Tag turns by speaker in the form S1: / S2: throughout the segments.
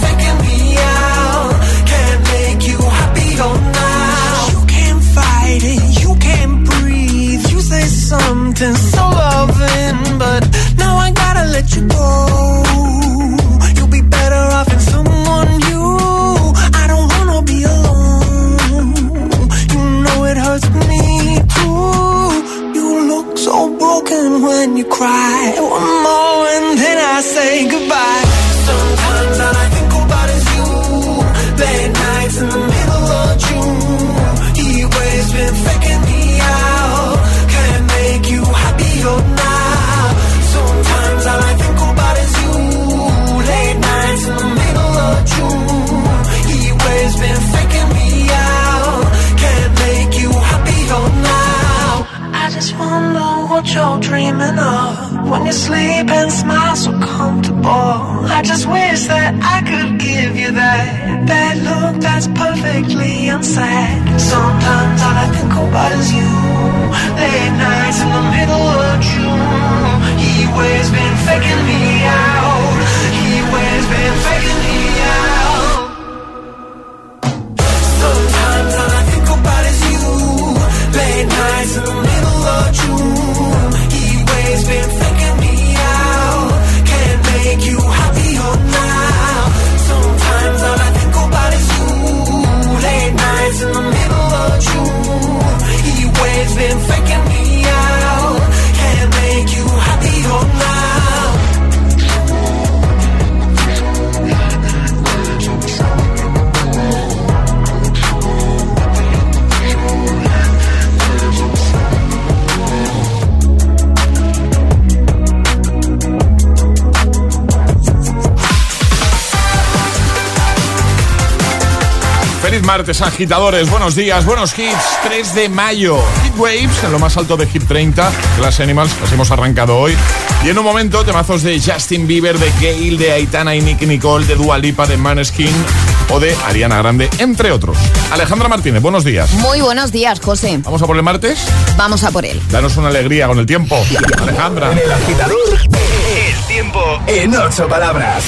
S1: something so loving, but now I gotta let you go. You'll be better off in someone new. I don't wanna be alone. You know it hurts me too. You look so broken when you cry. One more and then I say goodbye.
S2: Martes, agitadores. Buenos días, buenos hits. 3 de mayo. Hit Waves, en lo más alto de Hit 30. Class Animals, las hemos arrancado hoy. Y en un momento, temazos de Justin Bieber, de Gail, de Aitana y Nicky Nicole, de Dua Lipa, de Maneskin o de Ariana Grande, entre otros. Alejandra Martínez, buenos días.
S3: Muy buenos días, José.
S2: ¿Vamos a por el martes?
S3: Vamos a por él.
S2: Danos una alegría con el tiempo. Alejandra.
S4: En el agitador, el tiempo en ocho palabras.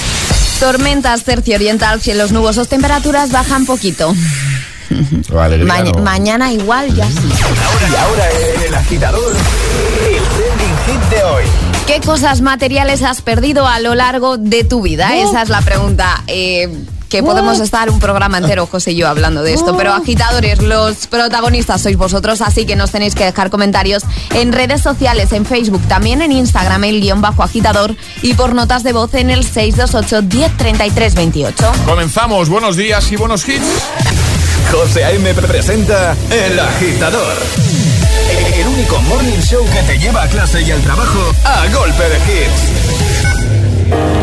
S3: Tormentas tercio-oriental, cielos nubosos, temperaturas bajan poquito. Ma-
S2: no.
S3: Mañana igual ya sí.
S4: Y ahora en el agitador, el trending hit de hoy.
S3: ¿Qué cosas materiales has perdido a lo largo de tu vida? Esa es la pregunta. Eh, que podemos estar un programa entero, José y yo, hablando de esto. Pero agitadores, los protagonistas sois vosotros, así que nos tenéis que dejar comentarios en redes sociales, en Facebook, también en Instagram, el guion bajo agitador y por notas de voz en el 628 1033 28.
S2: Comenzamos. Buenos días y buenos hits.
S4: José A.M. presenta El Agitador. El único morning show que te lleva a clase y al trabajo a golpe de hits.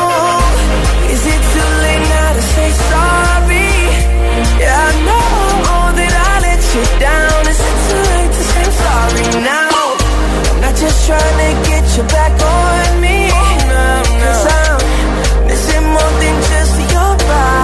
S1: you down. Is it too late to say sorry now? I'm not just trying to get you back on me. Oh, Cause I'm missing more than just your body.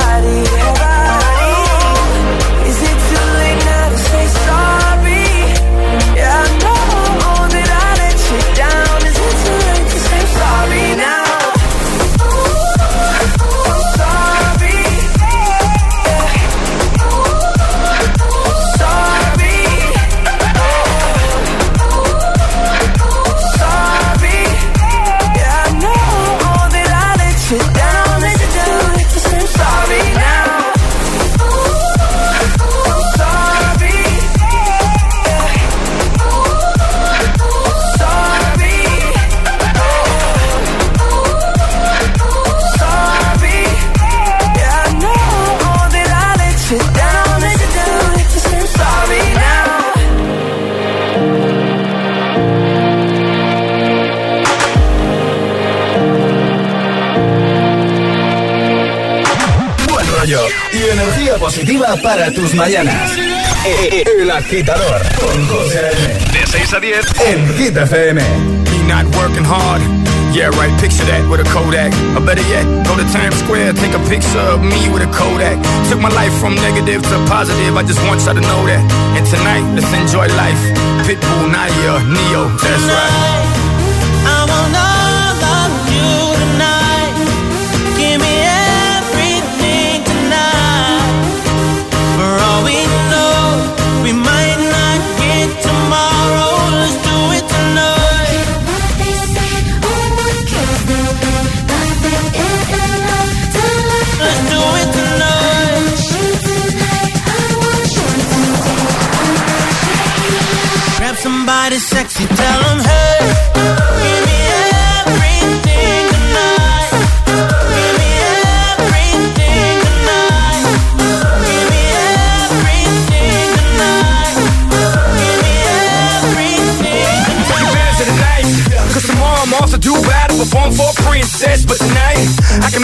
S4: Positiva para tus mañanas. E- e- El agitador con José A.M. De 6 a 10 en Hit FM.
S5: Me not working hard. Yeah, right, picture that with a Kodak. Or better yet, go to Times Square, take a picture of me with a Kodak. Took my life from negative to positive, I just want y'all to know that. And tonight, let's enjoy life. Pitbull, Nayer, Ne-Yo, that's right.
S1: Sexy, tell them hey. Give me everything tonight. Give me everything tonight. Give me everything tonight. Give me everything
S5: tomorrow I'm off to do battle, perform for a princess. But tonight, I can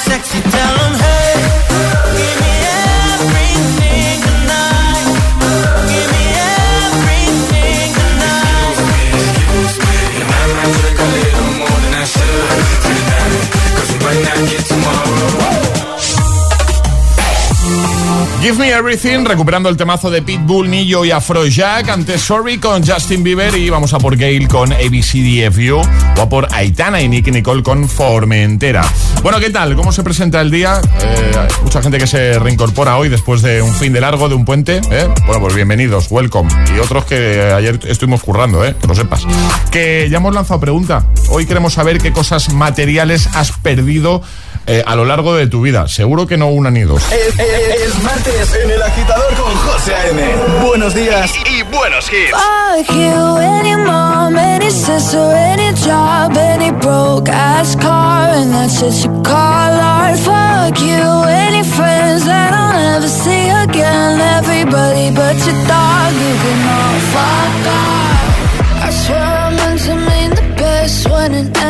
S6: Sexy, tell 'em, Give Me Everything,
S2: recuperando el temazo de Pitbull, Nillo y Afrojack. Antes Sorry con Justin Bieber y vamos a por Gail con ABCDFU o a por Aitana y Nicky Nicole con Formentera. Bueno, ¿qué tal? ¿Cómo se presenta el día? Eh, mucha gente que se reincorpora hoy después de un fin de largo, de un puente. ¿eh? Bueno, pues bienvenidos, welcome. Y otros que ayer estuvimos currando, ¿eh? que lo sepas. Que ya hemos lanzado pregunta. Hoy queremos saber qué cosas materiales has perdido eh, a lo largo de tu vida. Seguro que no una ni dos.
S4: Es martes en el agitador con José A.M. Buenos días y, y buenos hits.
S7: Fuck you, any mom, any sister, any job, any broke ass car, and that's shit you call art. Fuck you, any friends that I'll never see again. Everybody but your dog, you can all fuck off. I swear I meant to mean the best when it ended.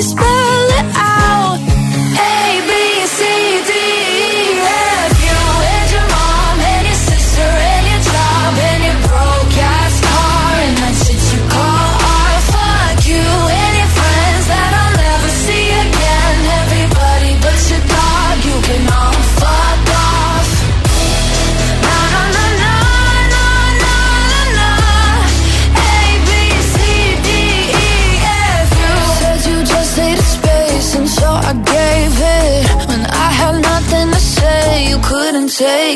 S7: So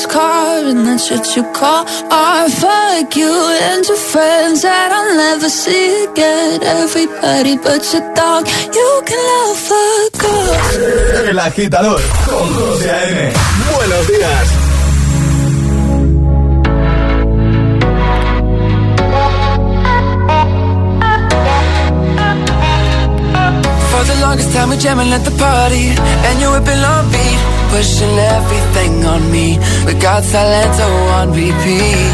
S7: ass car and that's what you call art. Fuck you and your friends that I'll never see again. Everybody but your dog, you can love fuck off.
S4: El agitador con José A.M. Buenos días.
S6: For the longest time, we jamming at the party, and you whipping on beat, pushing everything on me. We got Salento oh, on repeat.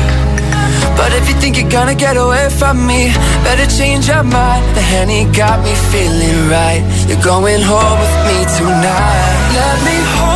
S8: But if you think you're gonna get away from me, better change your mind. The honey got me feeling right. You're going home with me tonight. Let me hold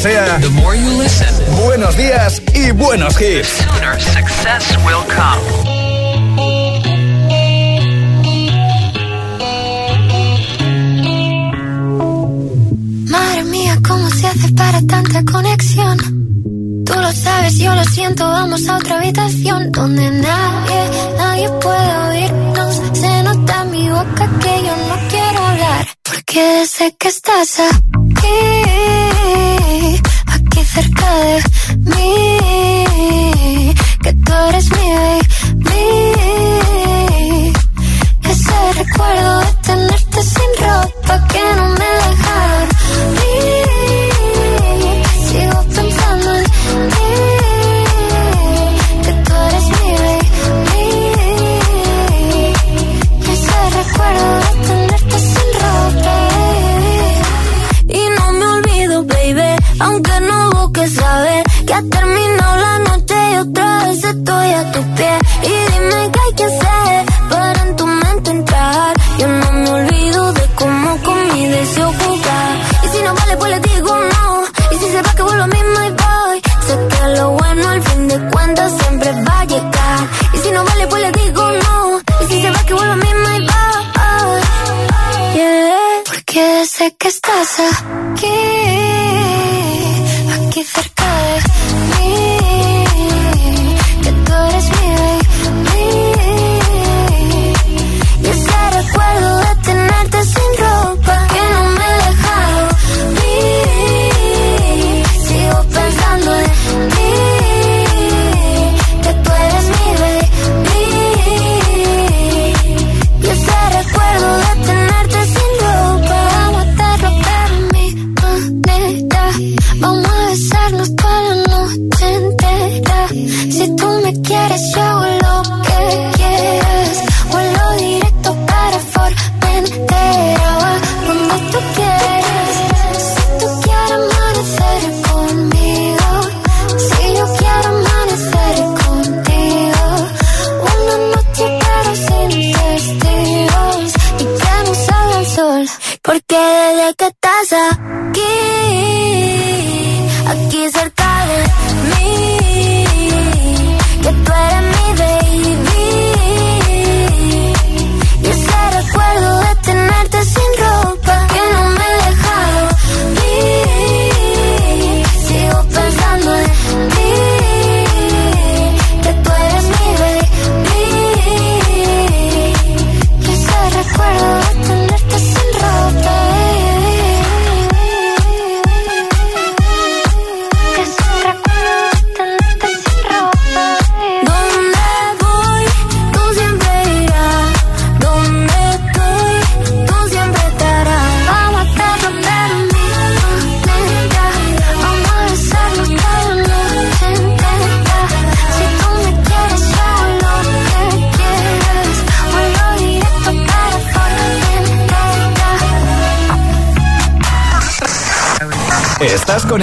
S9: sea. Buenos días y buenos hits.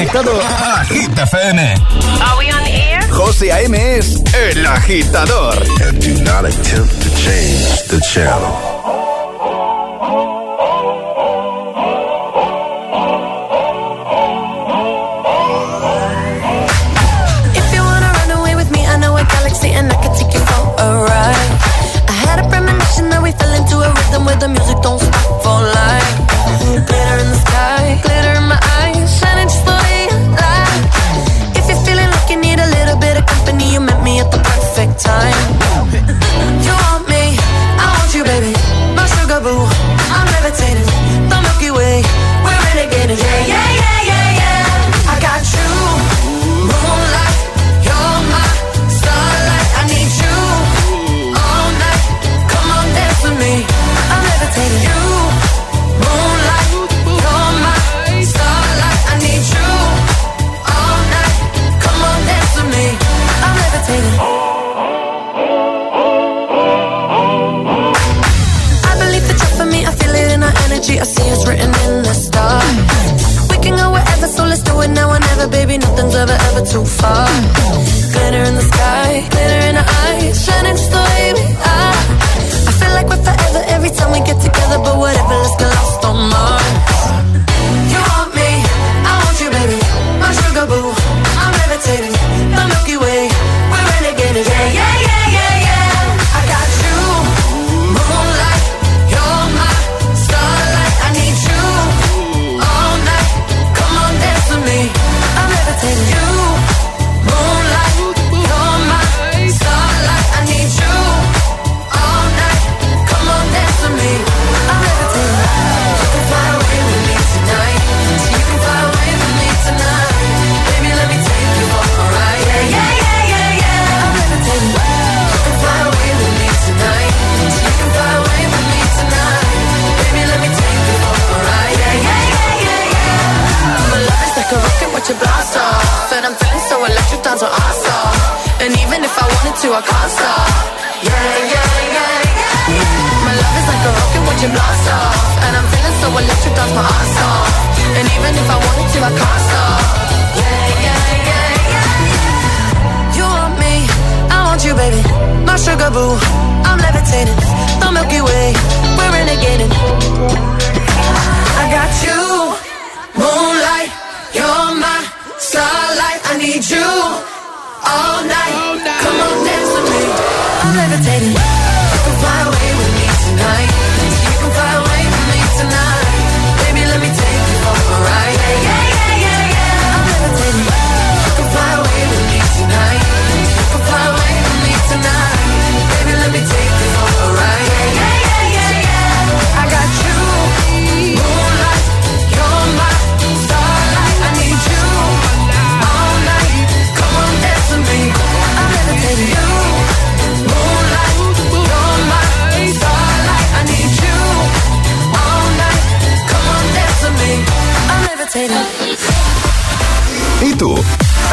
S4: conectado FM.
S10: Air?
S4: José A.M. es el agitador.
S11: And do not attempt to change the channel.
S12: ever, ever too far.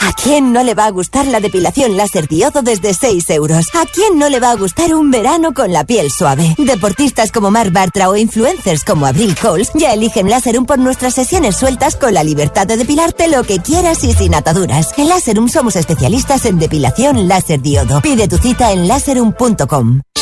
S13: ¿A quién no le va a gustar la depilación láser diodo desde 6 euros? ¿A quién no le va a gustar un verano con la piel suave? Deportistas como Mark Bartra o influencers como Abril Coles ya eligen Láserum por nuestras sesiones sueltas con la libertad de depilarte lo que quieras y sin ataduras. En Láserum somos especialistas en depilación láser diodo. Pide tu cita en láserum.com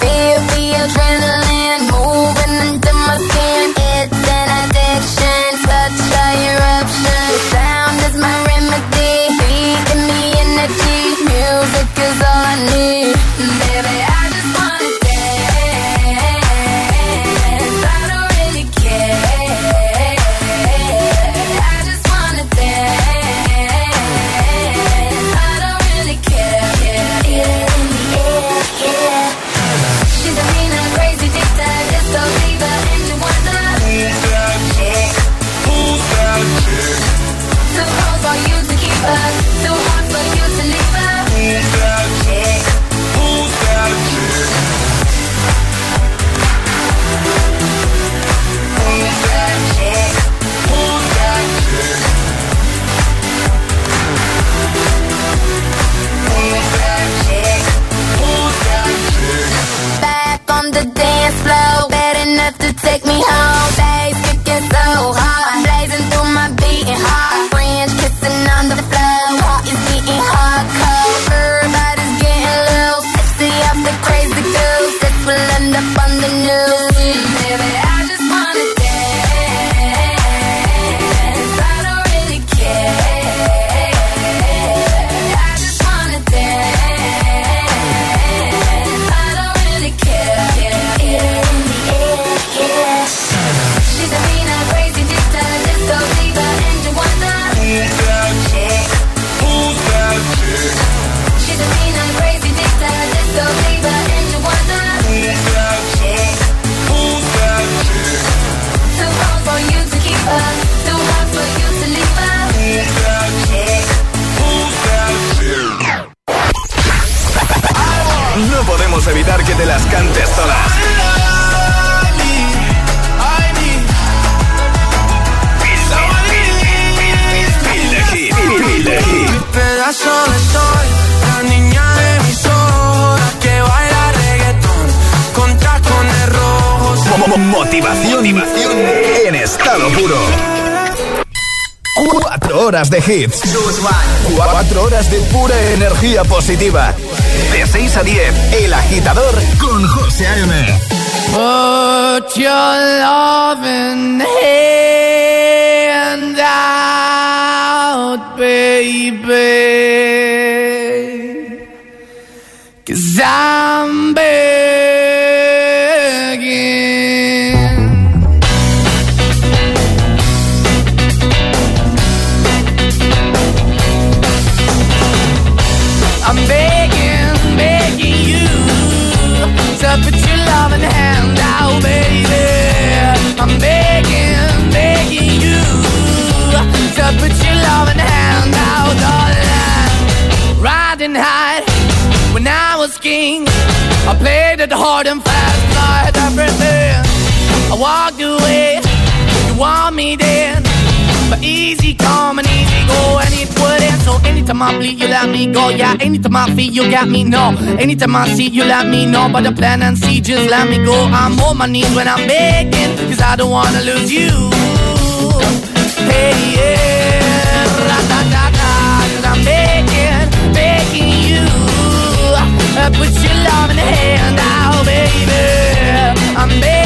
S12: Feel the adrenaline.
S4: Motivación, motivación en estado puro. Cuatro horas de hits. Cuatro horas de pura energía positiva. De 6 a 10, El Agitador con José A.M.
S14: Put your loving hand out, baby. Cause I'm begging. Walked away, you want me then. But easy come and easy go, and it wouldn't. So anytime I bleed, you let me go. Yeah, anytime I feel, you got me. No, anytime I see, you let me know. But the plan and see, just let me go. I'm on my knees when I'm begging, cause I don't wanna lose you. Hey, yeah, ra-da-da-da, cause I'm begging, begging you. Uh, Put your love in the hand out, baby. I'm begging,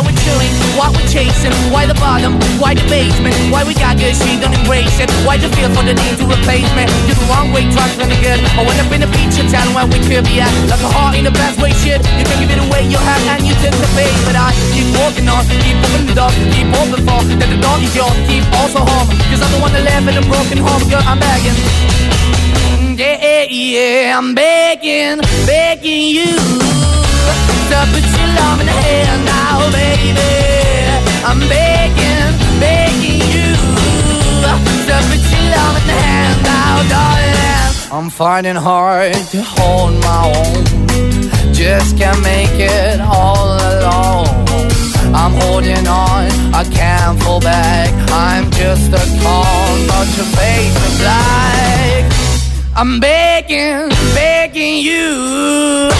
S14: Why we're why we're chasing, why the bottom, why the basement, why we got good, she don't embrace it. Why the feel for the need to replace me? You're the wrong way, trying to good. I went up in a feature town where we could be at. Like a heart in the best way, shit. You can give it away, you have, and you took the bait. But I keep walking on, keep opening the door, keep open for that the dog is yours, keep also home. Cause I'm the one that live in a broken home, girl, I'm begging. Yeah, yeah, I'm begging, begging you Uh, put your now, baby. I'm begging, begging you now, darling. I'm finding hard to hold my own. Just can't make it all alone. I'm holding on, I can't fall back. I'm just a call, but your face is. I'm begging, begging you.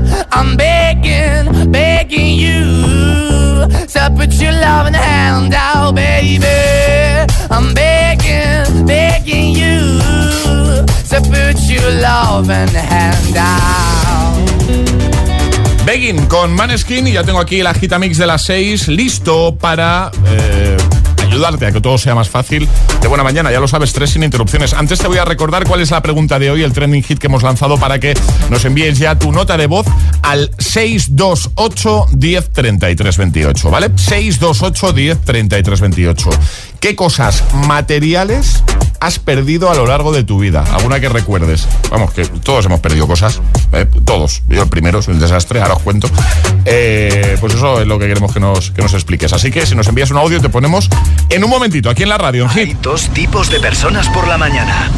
S14: I'm begging, begging you to put your loving hand out, baby. I'm begging, begging you to put your loving hand out.
S2: Begging con Maneskin y ya tengo aquí el agitamix de las 6 listo para eh, ayudarte a que todo sea más fácil. De buena mañana, ya lo sabes, tres sin interrupciones. Antes te voy a recordar cuál es la pregunta de hoy, el trending hit que hemos lanzado para que nos envíes ya tu nota de voz al 628 10 33 28, ¿vale? 628 10 33 28. ¿Qué cosas materiales has perdido a lo largo de tu vida? ¿Alguna que recuerdes? Vamos, que todos hemos perdido cosas. ¿eh? Todos. Yo el primero, soy un desastre, ahora os cuento. Eh, pues eso es lo que queremos que nos, que nos expliques. Así que si nos envías un audio, te ponemos en un momentito, aquí en la radio, en Hit.
S4: Hay dos tipos de personas por la mañana.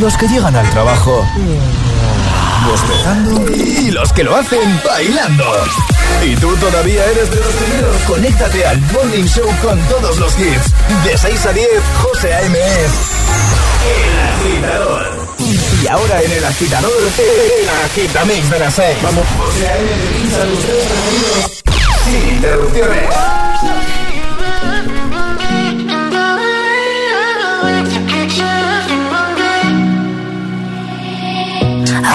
S4: Los que llegan al trabajo bostezando y los que lo hacen bailando. ¿Y tú todavía eres de los primeros? Conéctate al Morning Show con todos los hits. De 6 a 10, José A.M. El Agitador. Y ahora en El Agitador, El Agitamix de las 6. Vamos. José A.M. te pincha los tres preferidos sin interrupciones.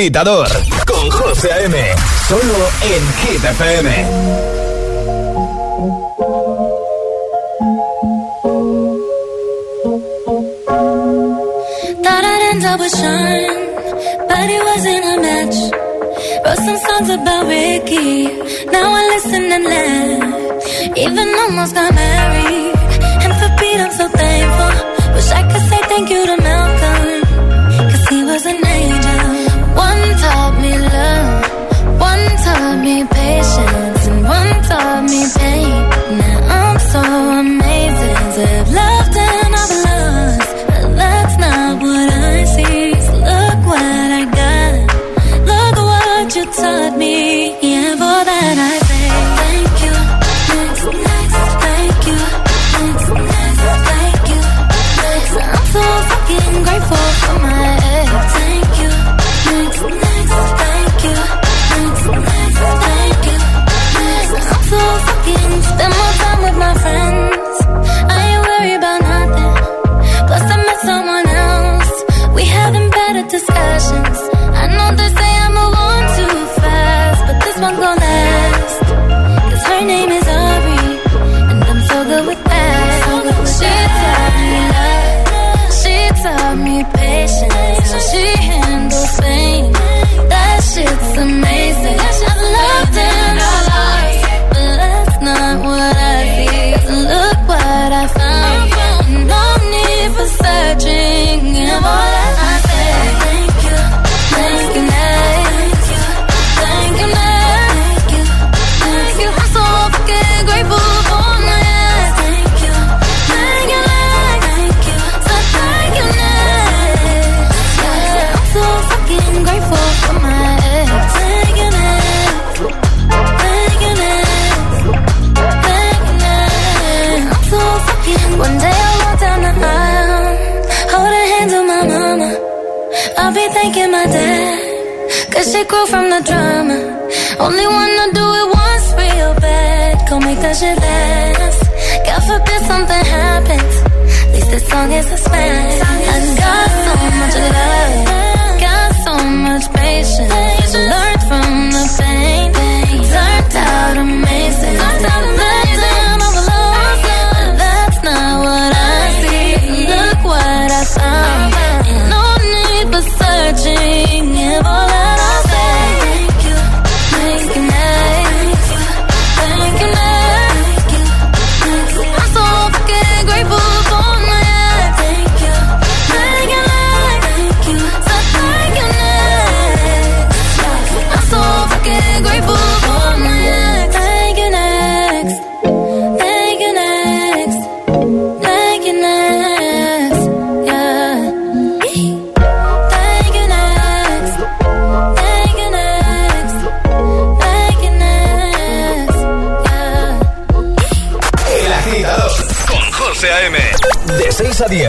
S4: agitador con José A.M. Solo en Hit FM.
S15: Thought I'd end up with Sean, but it wasn't a match. Wrote some songs about Ricky, now I listen and laugh. Even almost got married, and for Pete I'm so thankful. Wish I could say thank you to go from the drama. Only wanna do it once real bad. Go make that shit last. God forbid something happens. At least the song is a smash. I got so much love.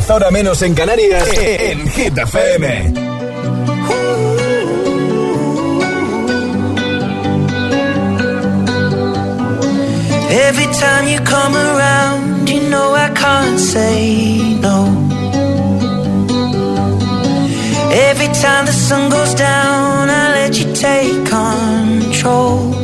S4: ahora menos en Canarias, en Hit FM.
S1: Every time you come around, you know I can't say no. Every time the sun goes down, I let you take control.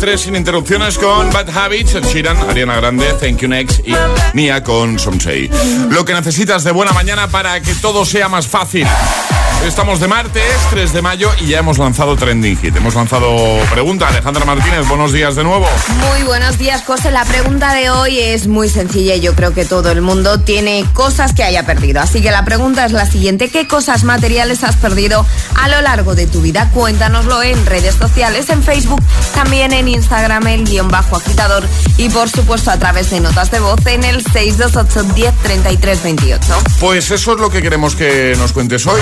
S2: Tres sin interrupciones con Bad Habits, el Ariana Grande, Thank You Next y Nia con Somsei. Lo que necesitas de buena mañana para que todo sea más fácil. Estamos de martes, 3 de mayo, y ya hemos lanzado Trending Hit. Hemos lanzado pregunta. Alejandra Martínez, buenos días de nuevo.
S3: Muy buenos días, José. La pregunta de hoy es muy sencilla y yo creo que todo el mundo tiene cosas que haya perdido. Así que la pregunta es la siguiente. ¿Qué cosas materiales has perdido a lo largo de tu vida? Cuéntanoslo en redes sociales, en Facebook, también en Instagram, el guion bajo agitador y por supuesto a través de notas de voz en el 628 10 28.
S2: Pues eso es lo que queremos que nos cuentes hoy.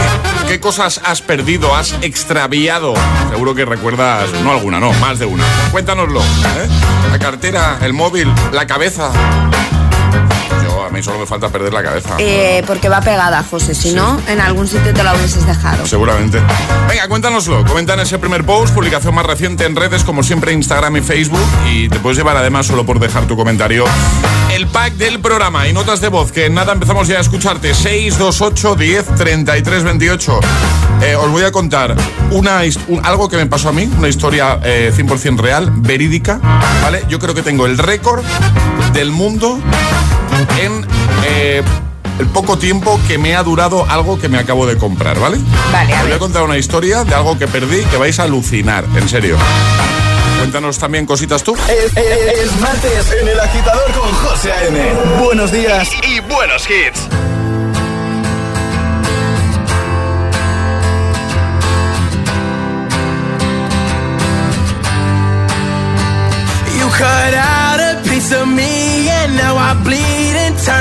S2: ¿Qué cosas has perdido, has extraviado? Seguro que recuerdas, no alguna, no, más de una. Cuéntanoslo. ¿eh? La cartera, el móvil, la cabeza. Mí solo me falta perder la cabeza.
S3: Eh, porque va pegada, José. Si no, en algún sitio te la hubieses dejado.
S2: Seguramente. Venga, cuéntanoslo. Comenta en ese primer post, publicación más reciente en redes, como siempre, Instagram y Facebook. Y te puedes llevar además, solo por dejar tu comentario, el pack del programa y notas de voz. Que en nada empezamos ya a escucharte. 628 10 33 28. Eh, os voy a contar una, un- algo que me pasó a mí, una historia eh, 100% real, verídica. ¿Vale? Yo creo que tengo el récord del mundo en. eh, el poco tiempo que me ha durado algo que me acabo de comprar, ¿vale?
S3: Vale, a
S2: Os voy a
S3: ver.
S2: contar una historia de algo que perdí que vais a alucinar, en serio. Cuéntanos también cositas tú.
S4: Es, es- es martes en el agitador con José A.M. Buenos días y buenos hits.
S1: You cut out a piece of me and now I bleed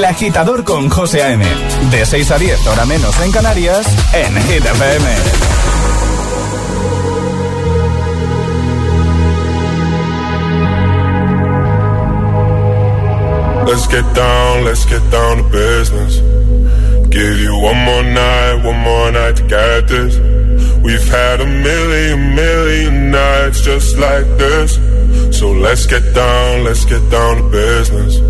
S4: El agitador con José A.M. De 6 a 10, hora menos en Canarias, en Hit.
S16: Let's get down, let's get down to business. Give you one more night, one more night to get this. We've had a million, million nights just like this. So let's get down, let's get down to business.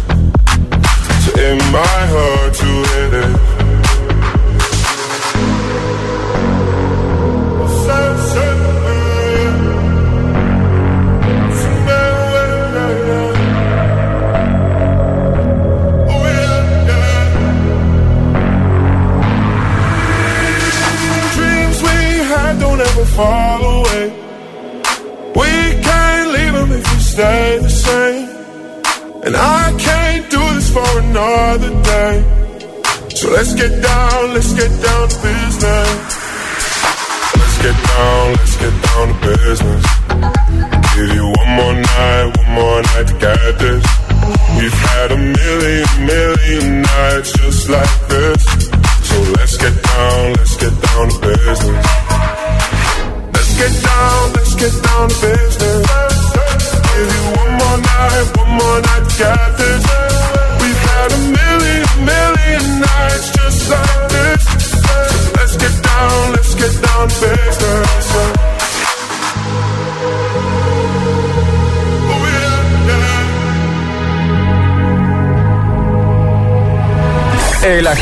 S17: in my heart to
S16: hit it.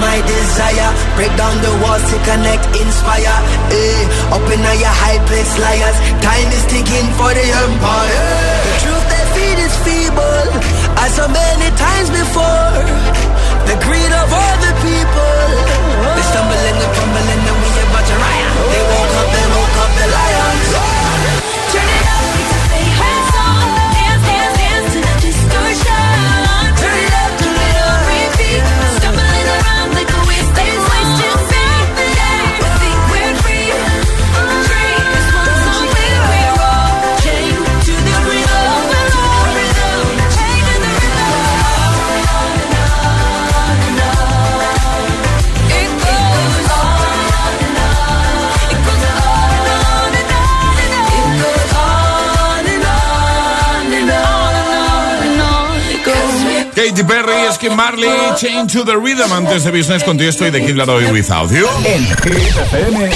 S1: my desire. Break down the walls to connect, inspire. Eh, up in all your high place, liars. Time is ticking for the empire. The truth they feed is feeble, as so many times before. The greed of all the people. They stumbling and fumbling, and we about to riot. They woke up, they woke up, the lions.
S18: Jenny!
S2: Katy Perry, Skin Marley, Change to the Rhythm. Antes de Business contigo estoy de Kid Laroi Without You.
S8: En Hit FM,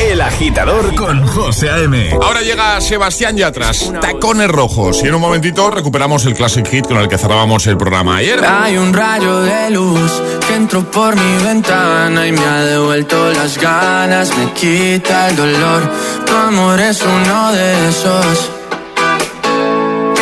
S8: El Agitador con José A.M.
S2: Ahora llega Sebastián Yatras, Tacones Rojos. Y en un momentito recuperamos el Classic Hit con el que cerrábamos el programa ayer.
S19: Hay un rayo de luz que entró por mi ventana y me ha devuelto las ganas, me quita el dolor. Tu amor es uno de esos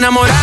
S8: enamorar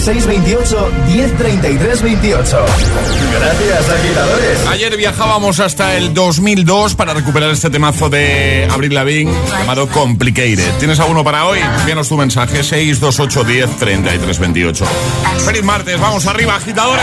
S8: 628-103328. Gracias, agitadores.
S2: Ayer viajábamos hasta el 2002 para recuperar este temazo de Abril Lavigne llamado Complicated. ¿Tienes alguno para hoy? Envíanos tu mensaje 628-103328. Feliz martes, vamos arriba, agitadores.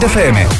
S4: defame